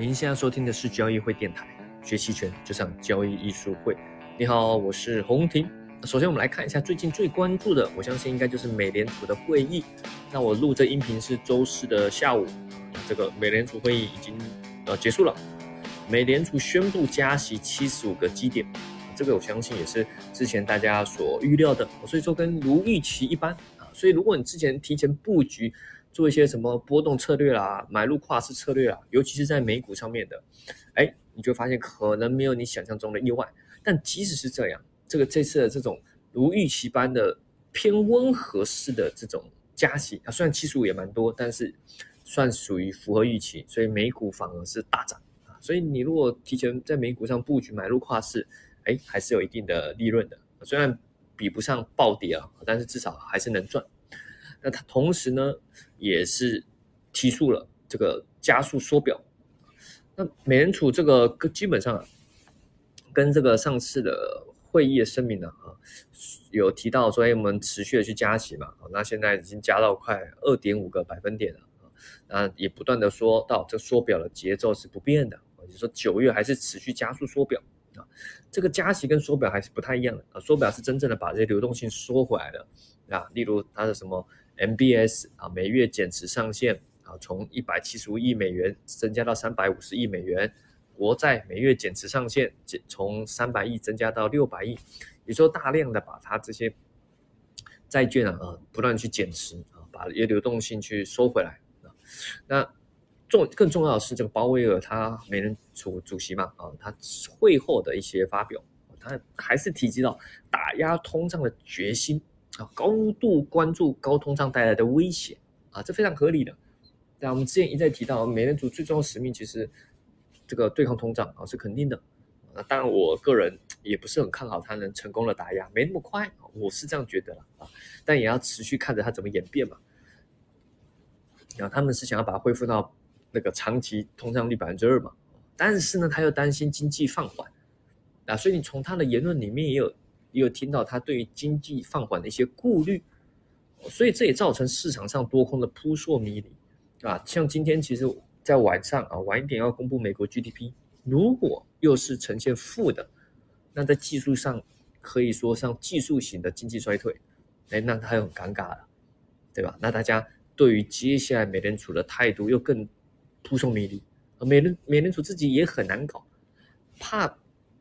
您现在收听的是交易会电台，学期权就上交易艺术会。你好，我是洪婷。首先，我们来看一下最近最关注的，我相信应该就是美联储的会议。那我录这音频是周四的下午，这个美联储会议已经呃结束了。美联储宣布加息七十五个基点，这个我相信也是之前大家所预料的，所以说跟如预期一般啊。所以如果你之前提前布局，做一些什么波动策略啦，买入跨市策略啦，尤其是在美股上面的，哎，你就发现可能没有你想象中的意外。但即使是这样，这个这次的这种如预期般的偏温和式的这种加息啊，虽然期数也蛮多，但是算属于符合预期，所以美股反而是大涨啊。所以你如果提前在美股上布局买入跨市，哎，还是有一定的利润的，虽然比不上暴跌啊，但是至少还是能赚。那它同时呢，也是提速了这个加速缩表。那美联储这个基本上跟这个上次的会议的声明呢，啊，有提到说，哎，我们持续的去加息嘛，那现在已经加到快二点五个百分点了，啊，那也不断的说到这缩表的节奏是不变的，也就是说九月还是持续加速缩表啊，这个加息跟缩表还是不太一样的啊，缩表是真正的把这些流动性缩回来的啊，例如它的什么。MBS 啊，每月减持上限啊，从一百七十五亿美元增加到三百五十亿美元；国债每月减持上限减从三百亿增加到六百亿，也说大量的把它这些债券啊啊不断去减持啊，把一些流动性去收回来啊。那重更重要的是，这个鲍威尔他美联储主席嘛啊，他会后的一些发表，他还是提及到打压通胀的决心。啊，高度关注高通胀带来的危险啊，这非常合理的。那我们之前一再提到，美联储最重要使命其实这个对抗通胀啊是肯定的。那当然，我个人也不是很看好它能成功的打压，没那么快，我是这样觉得了啊。但也要持续看着它怎么演变嘛。然后他们是想要把它恢复到那个长期通胀率百分之二嘛，但是呢，他又担心经济放缓啊，所以你从他的言论里面也有。也有听到他对于经济放缓的一些顾虑，所以这也造成市场上多空的扑朔迷离，啊，像今天其实，在晚上啊晚一点要公布美国 GDP，如果又是呈现负的，那在技术上可以说像技术型的经济衰退，哎，那他又很尴尬了，对吧？那大家对于接下来美联储的态度又更扑朔迷离，美联美联储自己也很难搞，怕。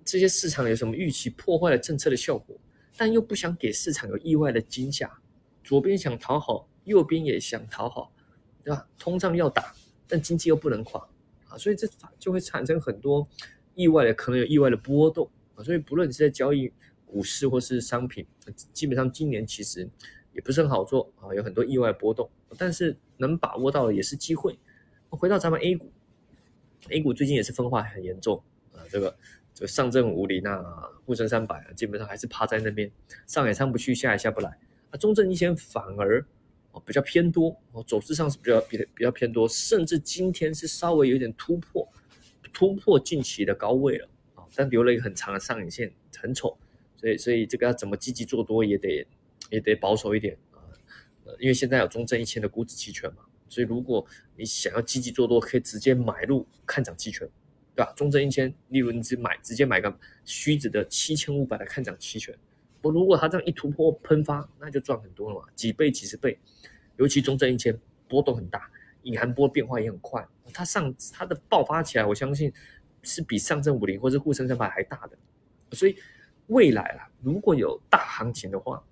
这些市场有什么预期破坏了政策的效果，但又不想给市场有意外的惊吓，左边想讨好，右边也想讨好，对吧？通胀要打，但经济又不能垮啊，所以这就会产生很多意外的，可能有意外的波动啊。所以不论是在交易股市或是商品，基本上今年其实也不是很好做啊，有很多意外波动，但是能把握到的也是机会。回到咱们 A 股，A 股最近也是分化很严重啊，这个。就上证五零啊，沪深三百啊，基本上还是趴在那边，上也上不去，下也下不来。啊，中证一千反而哦比较偏多，哦走势上是比较比比较偏多，甚至今天是稍微有点突破，突破近期的高位了啊，但留了一个很长的上影线，很丑。所以所以这个要怎么积极做多也得也得保守一点啊，呃，因为现在有中证一千的股指期权嘛，所以如果你想要积极做多，可以直接买入看涨期权。对吧？中证一千，例如你只买直接买个虚值的七千五百的看涨期权，不，如果它这样一突破喷发，那就赚很多了嘛，几倍、几十倍。尤其中证一千波动很大，隐含波变化也很快，它上它的爆发起来，我相信是比上证五零或者沪深三百还大的。所以未来啊，如果有大行情的话，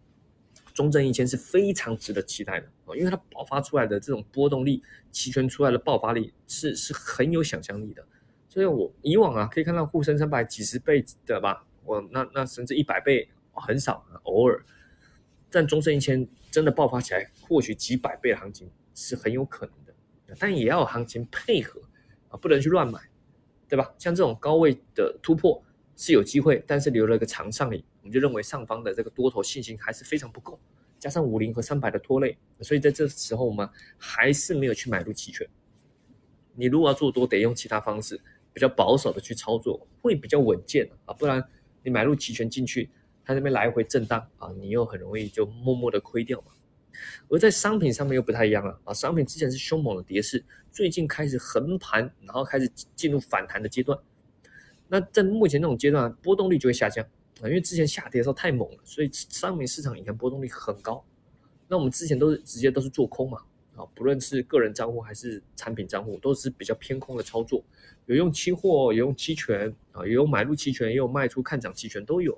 中证一千是非常值得期待的因为它爆发出来的这种波动力，期权出来的爆发力是是很有想象力的。所以我以往啊，可以看到沪深三百几十倍的吧，我那那甚至一百倍很少，偶尔。但中证一千真的爆发起来，或许几百倍的行情是很有可能的，但也要有行情配合啊，不能去乱买，对吧？像这种高位的突破是有机会，但是留了一个长上影，我们就认为上方的这个多头信心还是非常不够，加上五零和三百的拖累，所以在这时候我们还是没有去买入期权。你如果要做多，得用其他方式。比较保守的去操作会比较稳健啊，不然你买入期权进去，它那边来回震荡啊，你又很容易就默默的亏掉嘛。而在商品上面又不太一样了啊，商品之前是凶猛的跌势，最近开始横盘，然后开始进入反弹的阶段。那在目前这种阶段，波动率就会下降啊，因为之前下跌的时候太猛了，所以商品市场以前波动率很高。那我们之前都是直接都是做空嘛啊，不论是个人账户还是产品账户，都是比较偏空的操作，有用期货，有用期权啊，有买入期权，也有卖出看涨期权都有。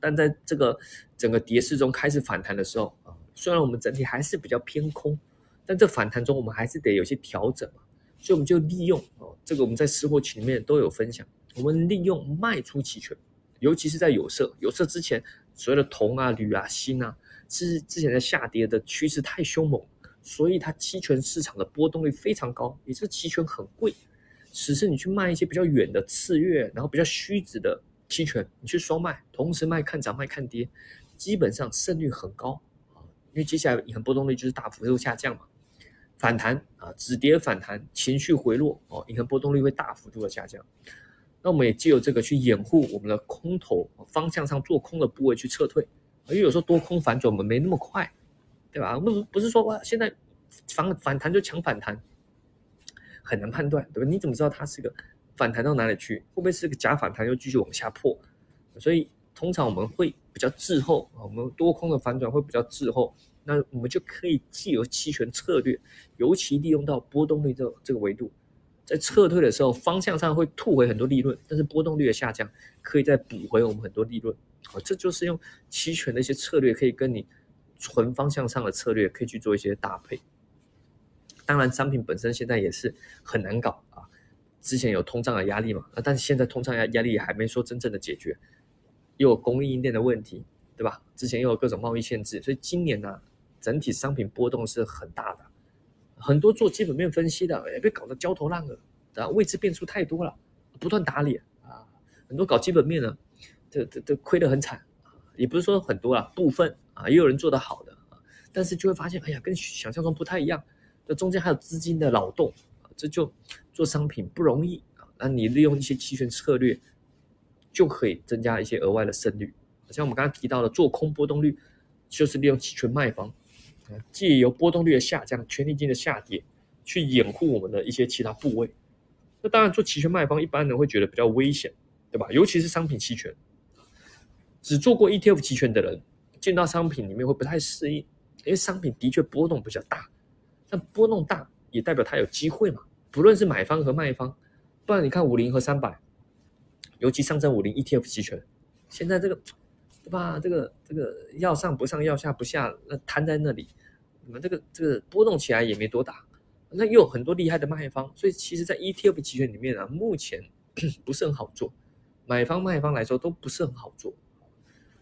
但在这个整个跌势中开始反弹的时候啊，虽然我们整体还是比较偏空，但这反弹中我们还是得有些调整嘛，所以我们就利用哦，这个我们在私货群里面都有分享，我们利用卖出期权，尤其是在有色，有色之前所谓的铜啊、铝啊、锌啊，是之前的下跌的趋势太凶猛，所以它期权市场的波动率非常高，也是期权很贵，只是你去卖一些比较远的次月，然后比较虚值的。期权你去双卖，同时卖看涨卖看跌，基本上胜率很高啊，因为接下来银行波动率就是大幅度下降嘛，反弹啊止跌反弹，情绪回落哦，银行波动率会大幅度的下降。那我们也借由这个去掩护我们的空头方向上做空的部位去撤退，因为有时候多空反转我们没那么快，对吧？不不是说哇现在反反弹就抢反弹，很难判断，对吧？你怎么知道它是个？反弹到哪里去？会不会是个假反弹又继续往下破？所以通常我们会比较滞后啊，我们多空的反转会比较滞后，那我们就可以既有期权策略，尤其利用到波动率这这个维度，在撤退的时候方向上会吐回很多利润，但是波动率的下降可以再补回我们很多利润。好，这就是用期权的一些策略，可以跟你纯方向上的策略可以去做一些搭配。当然，商品本身现在也是很难搞啊。之前有通胀的压力嘛？那但是现在通胀压压力还没说真正的解决，又有供应链的问题，对吧？之前又有各种贸易限制，所以今年呢，整体商品波动是很大的。很多做基本面分析的也被搞得焦头烂额，啊，位置变数太多了，不断打脸啊。很多搞基本面的，这这这亏得很惨。也不是说很多啦，部分啊，也有人做得好的啊，但是就会发现，哎呀，跟想象中不太一样。这中间还有资金的劳动啊。这就做商品不容易啊，那你利用一些期权策略，就可以增加一些额外的胜率。像我们刚刚提到的做空波动率，就是利用期权卖方，借由波动率的下降、权利金的下跌，去掩护我们的一些其他部位。那当然做期权卖方，一般人会觉得比较危险，对吧？尤其是商品期权，只做过 ETF 期权的人，进到商品里面会不太适应，因为商品的确波动比较大，但波动大。也代表它有机会嘛？不论是买方和卖方，不然你看五零和三百，尤其上证五零 ETF 期权，现在这个对吧？这个这个要上不上，要下不下，那摊在那里，你们这个这个波动起来也没多大。那又有很多厉害的卖方，所以其实，在 ETF 期权里面啊，目前 不是很好做，买方卖方来说都不是很好做，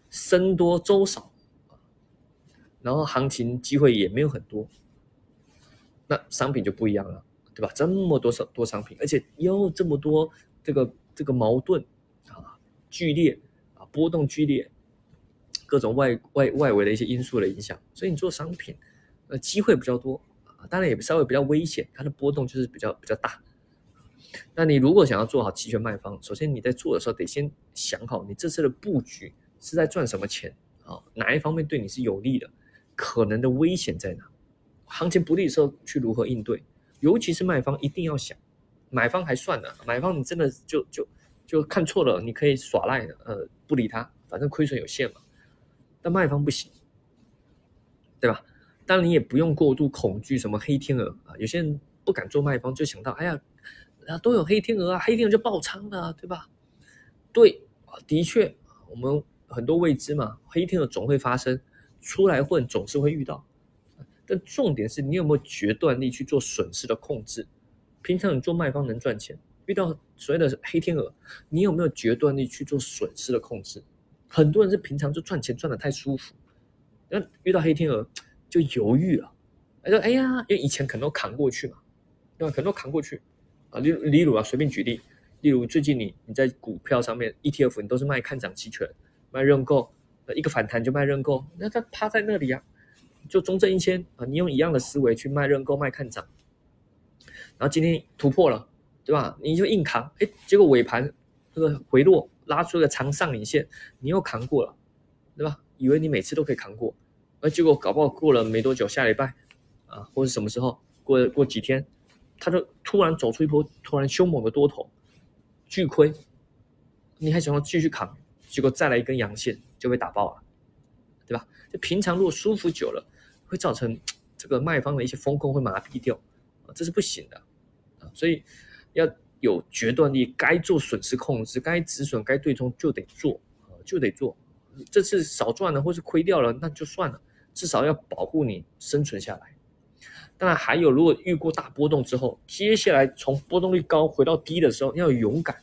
升多周少，然后行情机会也没有很多。那商品就不一样了，对吧？这么多商多商品，而且又这么多这个这个矛盾啊，剧烈啊，波动剧烈，各种外外外围的一些因素的影响，所以你做商品，呃，机会比较多啊，当然也稍微比较危险，它的波动就是比较比较大。那你如果想要做好期权卖方，首先你在做的时候得先想好，你这次的布局是在赚什么钱啊？哪一方面对你是有利的？可能的危险在哪？行情不利的时候去如何应对？尤其是卖方一定要想，买方还算了，买方你真的就就就看错了，你可以耍赖的，呃，不理他，反正亏损有限嘛。但卖方不行，对吧？当然你也不用过度恐惧什么黑天鹅啊，有些人不敢做卖方，就想到哎呀，啊都有黑天鹅啊，黑天鹅就爆仓了，对吧？对，的确，我们很多未知嘛，黑天鹅总会发生，出来混总是会遇到。但重点是你有没有决断力去做损失的控制？平常你做卖方能赚钱，遇到所谓的黑天鹅，你有没有决断力去做损失的控制？很多人是平常就赚钱赚的太舒服，那遇到黑天鹅就犹豫了，他说：“哎呀，因为以前可能都扛过去嘛，对吧？可能都扛过去啊。例例如啊，随便举例，例如最近你你在股票上面 ETF 你都是卖看涨期权，卖认购，一个反弹就卖认购，那他趴在那里啊。”就中证一千啊，你用一样的思维去卖认购卖看涨，然后今天突破了，对吧？你就硬扛，哎，结果尾盘这个回落拉出个长上影线，你又扛过了，对吧？以为你每次都可以扛过，而结果搞不好过了没多久，下礼拜啊，或者什么时候过过几天，它就突然走出一波突然凶猛的多头，巨亏，你还想要继续扛，结果再来一根阳线就被打爆了，对吧？就平常如果舒服久了，会造成这个卖方的一些风控会麻痹掉啊，这是不行的啊，所以要有决断力，该做损失控制，该止损、该对冲就得做啊，就得做。这次少赚了或是亏掉了，那就算了。至少要保护你生存下来。当然，还有如果遇过大波动之后，接下来从波动率高回到低的时候，要勇敢，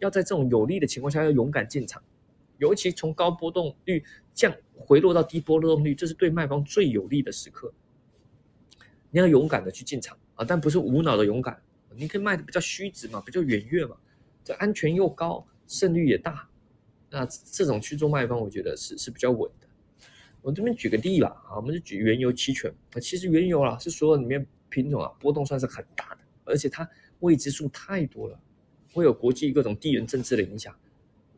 要在这种有利的情况下要勇敢进场。尤其从高波动率降回落到低波动率，这是对卖方最有利的时刻。你要勇敢的去进场啊，但不是无脑的勇敢。你可以卖的比较虚值嘛，比较远月嘛，这安全又高，胜率也大。那这种去做卖方，我觉得是是比较稳的。我这边举个例吧，啊，我们就举原油期权。啊，其实原油啊是所有里面品种啊波动算是很大的，而且它未知数太多了，会有国际各种地缘政治的影响，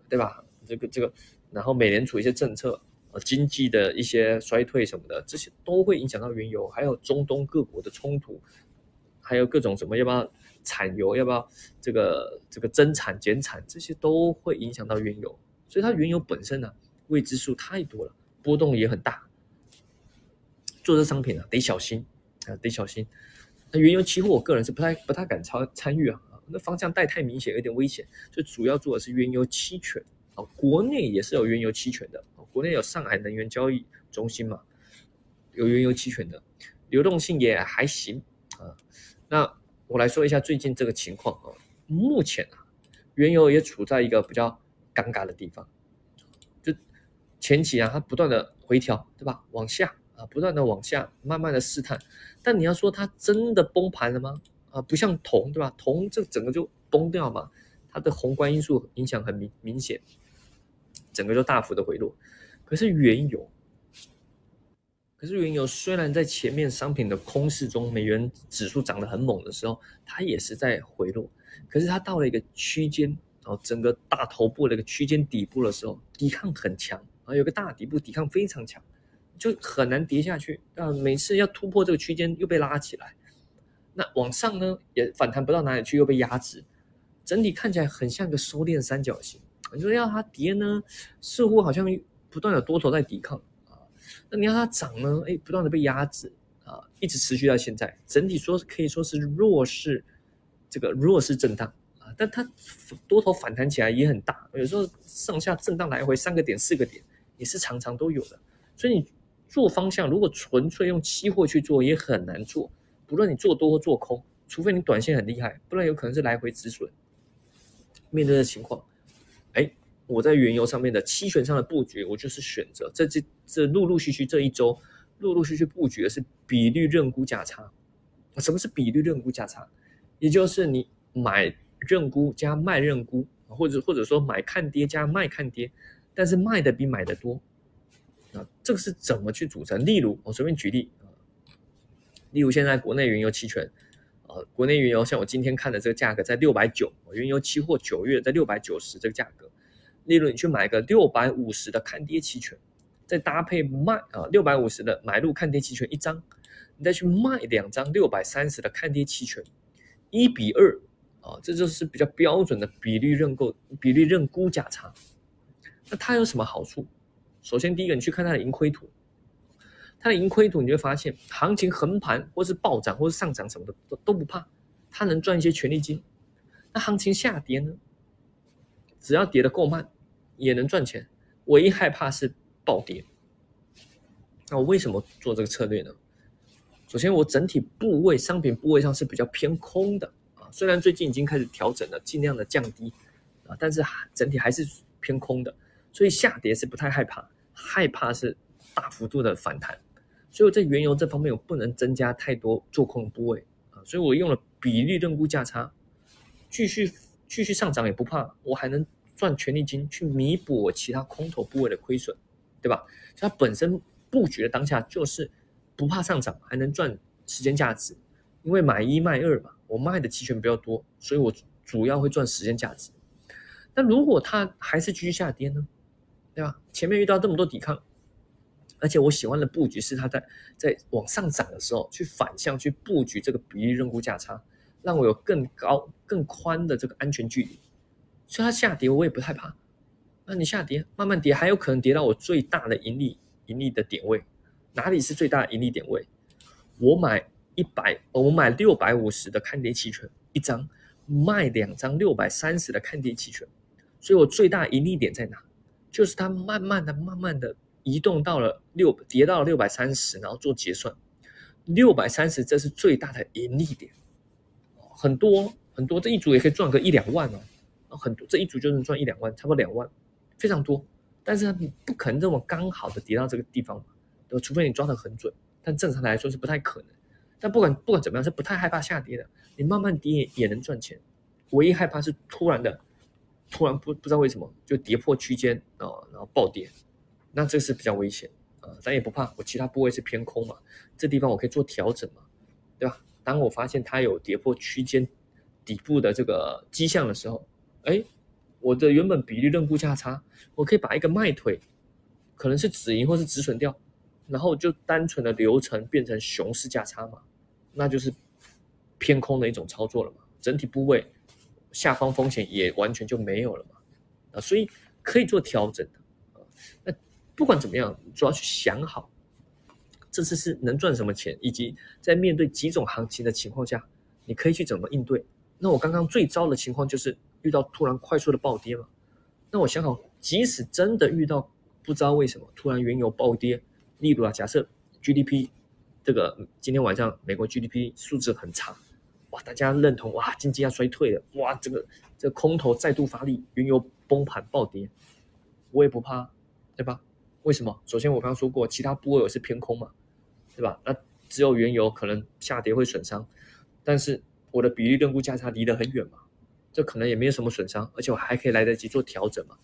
对吧？这个这个，然后美联储一些政策，呃，经济的一些衰退什么的，这些都会影响到原油。还有中东各国的冲突，还有各种什么要不要产油，要不要这个这个增产减产，这些都会影响到原油。所以它原油本身呢未知数太多了。波动也很大，做这商品啊得小心啊得小心。那原油期货我个人是不太不太敢参参与啊，那方向带太明显，有点危险。就主要做的是原油期权国内也是有原油期权的，国内有上海能源交易中心嘛，有原油期权的，流动性也还行啊。那我来说一下最近这个情况啊，目前啊，原油也处在一个比较尴尬的地方。就前期啊，它不断的回调，对吧？往下啊，不断的往下，慢慢的试探。但你要说它真的崩盘了吗？啊，不像铜，对吧？铜这整个就崩掉嘛，它的宏观因素影响很明明显，整个就大幅的回落。可是原油，可是原油虽然在前面商品的空市中，美元指数涨得很猛的时候，它也是在回落。可是它到了一个区间，然后整个大头部的一个区间底部的时候，抵抗很强。啊，有个大底部抵抗非常强，就很难跌下去啊。每次要突破这个区间又被拉起来，那往上呢也反弹不到哪里去，又被压制，整体看起来很像个收敛三角形。你说要它跌呢，似乎好像不断有多头在抵抗啊。那你要它涨呢，哎，不断的被压制啊，一直持续到现在，整体说可以说是弱势，这个弱势震荡啊。但它多头反弹起来也很大，有时候上下震荡来回三个点、四个点。也是常常都有的，所以你做方向，如果纯粹用期货去做，也很难做。不论你做多或做空，除非你短线很厉害，不然有可能是来回止损。面对的情况，我在原油上面的期权上的布局，我就是选择这这这陆陆续续这一周，陆陆续续布局的是比率认沽价差。什么是比率认沽价差？也就是你买认沽加卖认沽，或者或者说买看跌加卖看跌。但是卖的比买的多，啊，这个是怎么去组成？例如，我随便举例啊，例如现在国内原油期权，啊，国内原油像我今天看的这个价格在六百九，原油期货九月在六百九十这个价格，例如你去买个六百五十的看跌期权，再搭配卖啊六百五十的买入看跌期权一张，你再去卖两张六百三十的看跌期权，一比二啊，这就是比较标准的比率认购比率认沽价差。那它有什么好处？首先，第一个，你去看它的盈亏图，它的盈亏图，你会发现，行情横盘或是暴涨或是上涨什么的都都不怕，它能赚一些权利金。那行情下跌呢？只要跌得够慢，也能赚钱。唯一害怕是暴跌。那我为什么做这个策略呢？首先，我整体部位商品部位上是比较偏空的啊，虽然最近已经开始调整了，尽量的降低啊，但是整体还是偏空的。所以下跌是不太害怕，害怕是大幅度的反弹。所以我在原油这方面我不能增加太多做空部位啊，所以我用了比例认沽价差，继续继续上涨也不怕，我还能赚权利金去弥补我其他空头部位的亏损，对吧？它本身布局的当下就是不怕上涨，还能赚时间价值，因为买一卖二嘛，我卖的期权比较多，所以我主要会赚时间价值。那如果它还是继续下跌呢？对吧？前面遇到这么多抵抗，而且我喜欢的布局是它在在往上涨的时候去反向去布局这个比例认沽价差，让我有更高更宽的这个安全距离。所以它下跌我也不害怕。那你下跌慢慢跌，还有可能跌到我最大的盈利盈利的点位。哪里是最大盈利点位？我买一百，我买六百五十的看跌期权一张，卖两张六百三十的看跌期权。所以我最大盈利点在哪？就是它慢慢的、慢慢的。移动到了六，跌到了六百三十，然后做结算，六百三十这是最大的盈利点，很多很多，这一组也可以赚个一两万哦，很多这一组就能赚一两万，差不多两万，非常多。但是你不可能这么刚好的跌到这个地方，对除非你抓得很准，但正常来说是不太可能。但不管不管怎么样，是不太害怕下跌的，你慢慢跌也能赚钱。唯一害怕是突然的，突然不不知道为什么就跌破区间啊，然后暴跌。那这是比较危险啊，咱也不怕，我其他部位是偏空嘛，这地方我可以做调整嘛，对吧？当我发现它有跌破区间底部的这个迹象的时候，哎，我的原本比例认沽价差，我可以把一个卖腿，可能是止盈或是止损掉，然后就单纯的流程变成熊市价差嘛，那就是偏空的一种操作了嘛，整体部位下方风险也完全就没有了嘛，啊，所以可以做调整的啊，那。不管怎么样，主要去想好这次是能赚什么钱，以及在面对几种行情的情况下，你可以去怎么应对。那我刚刚最糟的情况就是遇到突然快速的暴跌嘛。那我想好，即使真的遇到不知道为什么突然原油暴跌，例如啊，假设 GDP 这个今天晚上美国 GDP 数字很差，哇，大家认同哇经济要衰退了，哇，这个这个空头再度发力，原油崩盘暴跌，我也不怕，对吧？为什么？首先我刚刚说过，其他部位是偏空嘛，对吧？那只有原油可能下跌会损伤，但是我的比例认沽价差离得很远嘛，这可能也没有什么损伤，而且我还可以来得及做调整嘛。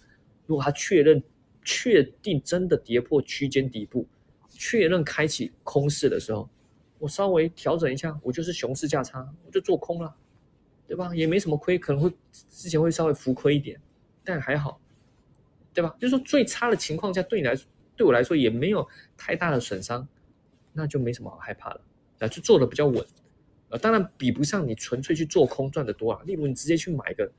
如果它确认确定真的跌破区间底部，确认开启空市的时候，我稍微调整一下，我就是熊市价差，我就做空了，对吧？也没什么亏，可能会之前会稍微浮亏一点，但还好，对吧？就是说最差的情况下，对你来说。对我来说也没有太大的损伤，那就没什么好害怕了，啊，就做的比较稳，当然比不上你纯粹去做空赚的多啊。例如你直接去买个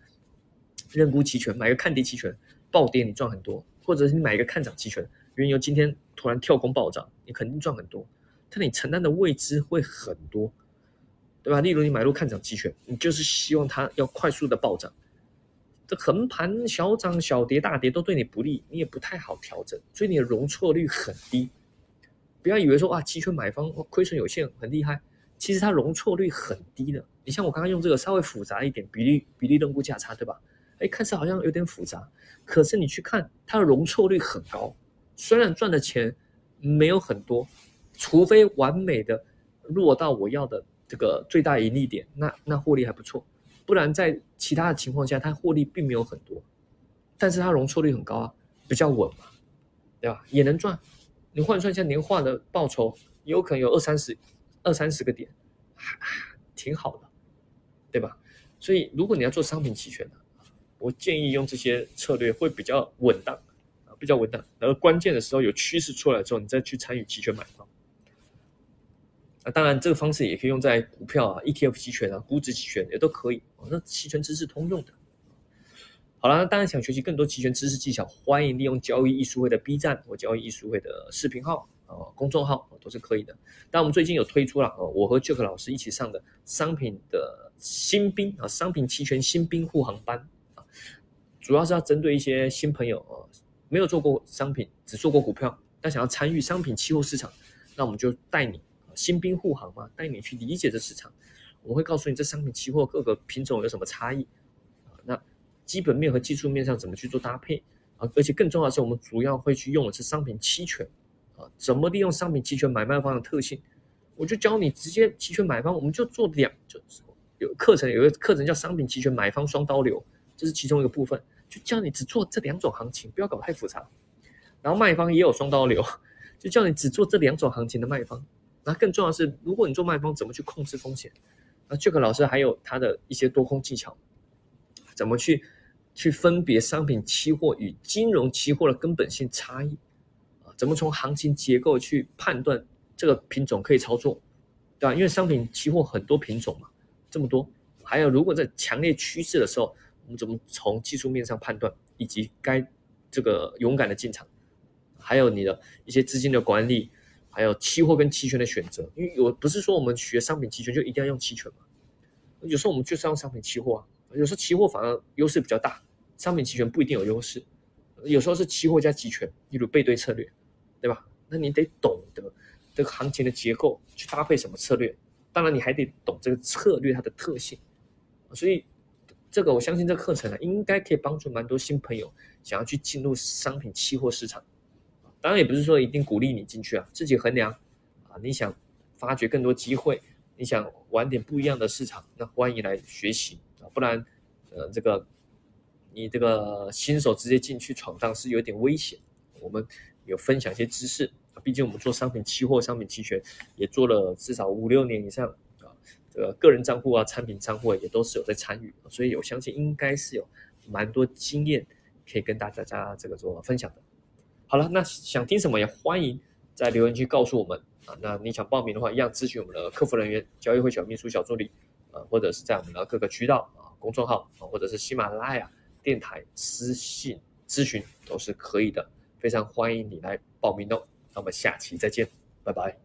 认沽期权，买个看跌期权，暴跌你赚很多；或者是你买一个看涨期权，原油今天突然跳空暴涨，你肯定赚很多，但你承担的未知会很多，对吧？例如你买入看涨期权，你就是希望它要快速的暴涨。这横盘小涨小跌大跌都对你不利，你也不太好调整，所以你的容错率很低。不要以为说啊，期权买方亏损有限很厉害，其实它容错率很低的。你像我刚刚用这个稍微复杂一点比例比例认沽价差，对吧？哎，看似好像有点复杂，可是你去看它的容错率很高，虽然赚的钱没有很多，除非完美的落到我要的这个最大盈利点，那那获利还不错。不然在其他的情况下，它获利并没有很多，但是它容错率很高啊，比较稳嘛，对吧？也能赚，你换算一下年化的报酬，有可能有二三十、二三十个点，挺好的，对吧？所以如果你要做商品期权的，我建议用这些策略会比较稳当啊，比较稳当。然后关键的时候有趋势出来之后，你再去参与期权买方。那当然，这个方式也可以用在股票啊、ETF 期权啊、估值期权也都可以。那期权知识通用的。好了，那当然想学习更多期权知识技巧，欢迎利用交易艺术会的 B 站或交易艺术会的视频号呃、公众号都是可以的。但我们最近有推出了呃我和 Jack 老师一起上的商品的新兵啊，商品期权新兵护航班啊，主要是要针对一些新朋友啊，没有做过商品，只做过股票，但想要参与商品期货市场，那我们就带你。新兵护航嘛，带你去理解这市场。我会告诉你这商品期货各个品种有什么差异啊？那基本面和技术面上怎么去做搭配啊？而且更重要的是，我们主要会去用的是商品期权啊，怎么利用商品期权买卖方的特性？我就教你直接期权买方，我们就做两，就有课程有个课程叫商品期权买方双刀流，这是其中一个部分，就教你只做这两种行情，不要搞太复杂。然后卖方也有双刀流，就叫你只做这两种行情的卖方。那更重要的是，如果你做卖方，怎么去控制风险？那 Jack 老师还有他的一些多空技巧，怎么去去分别商品期货与金融期货的根本性差异？怎么从行情结构去判断这个品种可以操作，对吧？因为商品期货很多品种嘛，这么多，还有如果在强烈趋势的时候，我们怎么从技术面上判断，以及该这个勇敢的进场，还有你的一些资金的管理，还有期货跟期权的选择，因为有不是说我们学商品期权就一定要用期权嘛，有时候我们就是要用商品期货啊，有时候期货反而优势比较大，商品期权不一定有优势。有时候是期货加期权，例如背对策略，对吧？那你得懂得这个行情的结构去搭配什么策略，当然你还得懂这个策略它的特性。所以这个我相信这课程呢，应该可以帮助蛮多新朋友想要去进入商品期货市场。当然也不是说一定鼓励你进去啊，自己衡量啊。你想发掘更多机会，你想玩点不一样的市场，那欢迎来学习啊。不然，呃，这个。你这个新手直接进去闯荡是有点危险。我们有分享一些知识，毕竟我们做商品期货、商品期权也做了至少五六年以上啊。这个个人账户啊、产品账户也都是有在参与，所以我相信应该是有蛮多经验可以跟大家这个做分享的。好了，那想听什么也欢迎在留言区告诉我们啊。那你想报名的话，一样咨询我们的客服人员、交易会小秘书、小助理啊，或者是在我们的各个渠道啊、公众号啊，或者是喜马拉雅。电台私信咨询都是可以的，非常欢迎你来报名哦。那我们下期再见，拜拜。